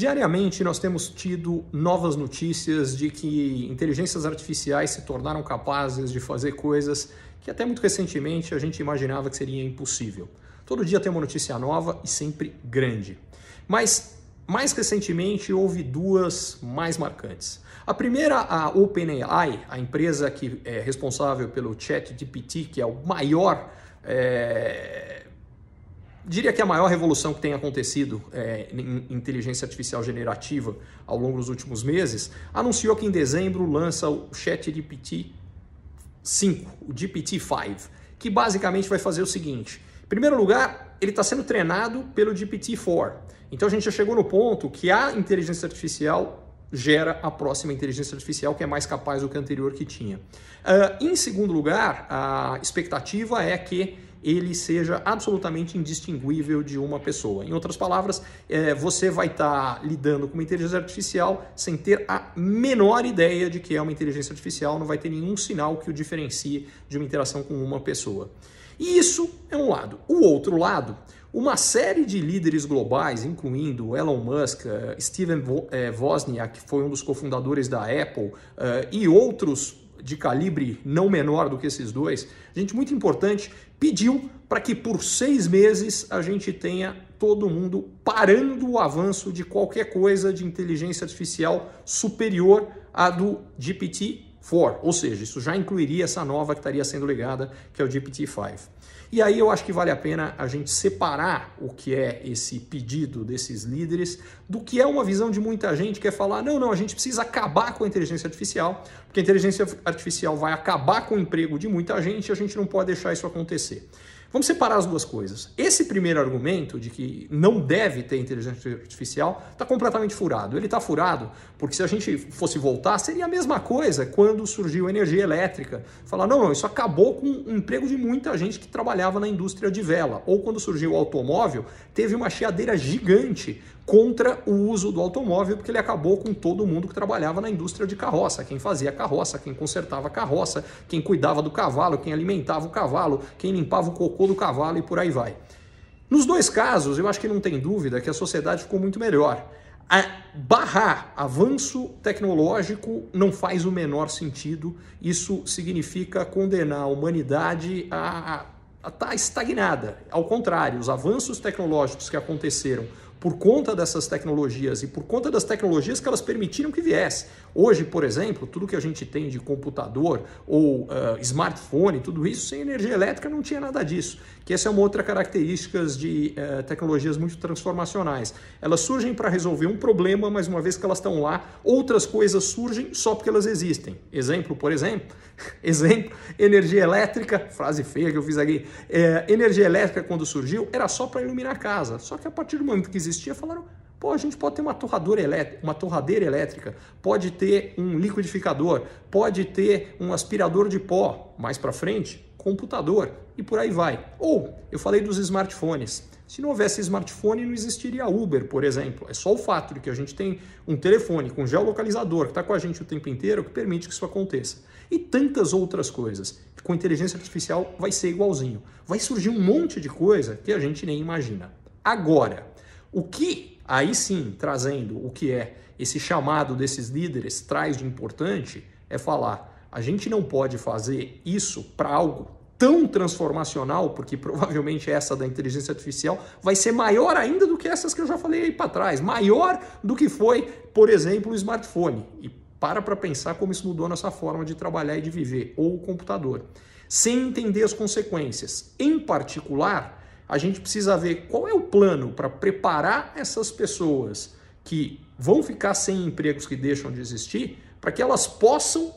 Diariamente nós temos tido novas notícias de que inteligências artificiais se tornaram capazes de fazer coisas que até muito recentemente a gente imaginava que seria impossível. Todo dia tem uma notícia nova e sempre grande. Mas mais recentemente houve duas mais marcantes. A primeira, a OpenAI, a empresa que é responsável pelo ChatGPT, que é o maior é, diria que a maior revolução que tem acontecido é, em inteligência artificial generativa ao longo dos últimos meses, anunciou que em dezembro lança o ChatGPT 5, o GPT-5, que basicamente vai fazer o seguinte: em primeiro lugar, ele está sendo treinado pelo GPT-4. Então a gente já chegou no ponto que a inteligência artificial gera a próxima inteligência artificial que é mais capaz do que a anterior que tinha. Uh, em segundo lugar, a expectativa é que ele seja absolutamente indistinguível de uma pessoa. Em outras palavras, é, você vai estar tá lidando com uma inteligência artificial sem ter a menor ideia de que é uma inteligência artificial, não vai ter nenhum sinal que o diferencie de uma interação com uma pessoa. E isso é um lado. O outro lado, uma série de líderes globais, incluindo Elon Musk, uh, Steven eh, Wozniak, que foi um dos cofundadores da Apple, uh, e outros de calibre não menor do que esses dois, gente muito importante, pediu para que por seis meses a gente tenha todo mundo parando o avanço de qualquer coisa de inteligência artificial superior à do GPT-4, ou seja, isso já incluiria essa nova que estaria sendo legada, que é o GPT-5. E aí eu acho que vale a pena a gente separar o que é esse pedido desses líderes do que é uma visão de muita gente que é falar: não, não, a gente precisa acabar com a inteligência artificial, porque a inteligência artificial vai acabar com o emprego de muita gente e a gente não pode deixar isso acontecer. Vamos separar as duas coisas. Esse primeiro argumento de que não deve ter inteligência artificial está completamente furado. Ele está furado porque se a gente fosse voltar, seria a mesma coisa quando surgiu a energia elétrica. Falar, não, não, isso acabou com o emprego de muita gente que trabalhava na indústria de vela. Ou quando surgiu o automóvel, teve uma cheadeira gigante contra o uso do automóvel, porque ele acabou com todo mundo que trabalhava na indústria de carroça, quem fazia carroça, quem consertava carroça, quem cuidava do cavalo, quem alimentava o cavalo, quem limpava o cocô do cavalo e por aí vai. Nos dois casos, eu acho que não tem dúvida que a sociedade ficou muito melhor. A barrar avanço tecnológico não faz o menor sentido. Isso significa condenar a humanidade a estar tá estagnada. Ao contrário, os avanços tecnológicos que aconteceram por conta dessas tecnologias e por conta das tecnologias que elas permitiram que viesse. Hoje, por exemplo, tudo que a gente tem de computador ou uh, smartphone, tudo isso sem energia elétrica não tinha nada disso. Que essa é uma outra característica de uh, tecnologias muito transformacionais. Elas surgem para resolver um problema, mas uma vez que elas estão lá, outras coisas surgem só porque elas existem. Exemplo, por exemplo, exemplo, energia elétrica, frase feia que eu fiz aqui, é, energia elétrica quando surgiu era só para iluminar a casa. Só que a partir do momento que existia, falaram Pô, a gente pode ter uma torradora elétrica, uma torradeira elétrica, pode ter um liquidificador, pode ter um aspirador de pó, mais para frente, computador e por aí vai. Ou, eu falei dos smartphones. Se não houvesse smartphone, não existiria Uber, por exemplo. É só o fato de que a gente tem um telefone com geolocalizador que está com a gente o tempo inteiro que permite que isso aconteça. E tantas outras coisas. Com inteligência artificial vai ser igualzinho. Vai surgir um monte de coisa que a gente nem imagina. Agora, o que Aí sim, trazendo o que é esse chamado desses líderes traz de importante é falar: a gente não pode fazer isso para algo tão transformacional, porque provavelmente essa da inteligência artificial vai ser maior ainda do que essas que eu já falei aí para trás, maior do que foi, por exemplo, o smartphone. E para para pensar como isso mudou nossa forma de trabalhar e de viver, ou o computador. Sem entender as consequências. Em particular, a gente precisa ver qual é o plano para preparar essas pessoas que vão ficar sem empregos que deixam de existir, para que elas possam,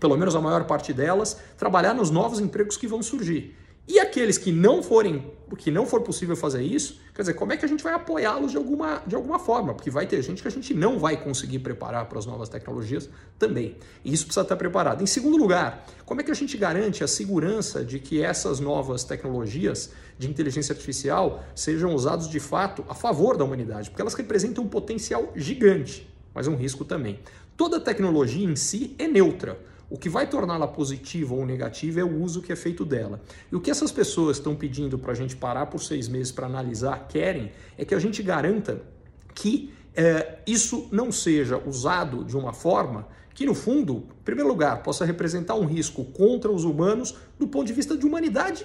pelo menos a maior parte delas, trabalhar nos novos empregos que vão surgir. E aqueles que não forem, que não for possível fazer isso, quer dizer, como é que a gente vai apoiá-los de alguma, de alguma forma? Porque vai ter gente que a gente não vai conseguir preparar para as novas tecnologias também. E isso precisa estar preparado. Em segundo lugar, como é que a gente garante a segurança de que essas novas tecnologias de inteligência artificial sejam usadas de fato a favor da humanidade? Porque elas representam um potencial gigante, mas um risco também. Toda tecnologia em si é neutra. O que vai torná-la positiva ou negativa é o uso que é feito dela. E o que essas pessoas estão pedindo para a gente parar por seis meses para analisar, querem, é que a gente garanta que é, isso não seja usado de uma forma que, no fundo, em primeiro lugar, possa representar um risco contra os humanos do ponto de vista de humanidade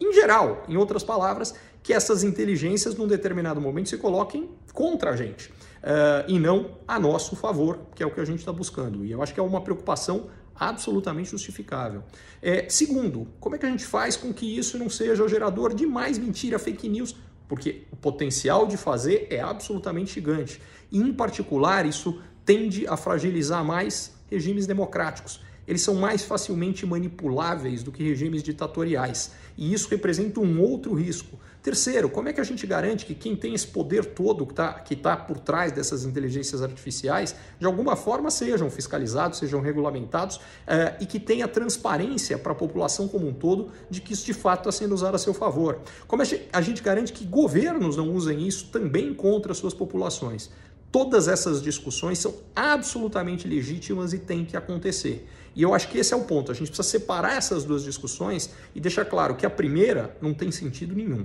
em geral. Em outras palavras, que essas inteligências, num determinado momento, se coloquem contra a gente. Uh, e não a nosso favor, que é o que a gente está buscando. E eu acho que é uma preocupação absolutamente justificável. É, segundo, como é que a gente faz com que isso não seja o gerador de mais mentira, fake news? Porque o potencial de fazer é absolutamente gigante. E, em particular, isso tende a fragilizar mais regimes democráticos. Eles são mais facilmente manipuláveis do que regimes ditatoriais. E isso representa um outro risco. Terceiro, como é que a gente garante que quem tem esse poder todo que está que tá por trás dessas inteligências artificiais, de alguma forma sejam fiscalizados, sejam regulamentados uh, e que tenha transparência para a população como um todo de que isso de fato está sendo usado a seu favor? Como a gente garante que governos não usem isso também contra suas populações? Todas essas discussões são absolutamente legítimas e têm que acontecer. E eu acho que esse é o ponto. A gente precisa separar essas duas discussões e deixar claro que a primeira não tem sentido nenhum.